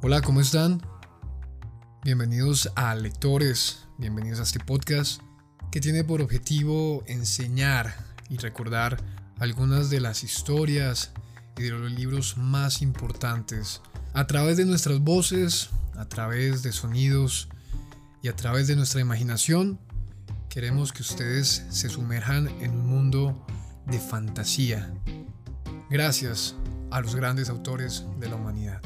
Hola, ¿cómo están? Bienvenidos a Lectores, bienvenidos a este podcast que tiene por objetivo enseñar y recordar algunas de las historias y de los libros más importantes a través de nuestras voces, a través de sonidos y a través de nuestra imaginación. Queremos que ustedes se sumerjan en un mundo de fantasía. Gracias a los grandes autores de la humanidad.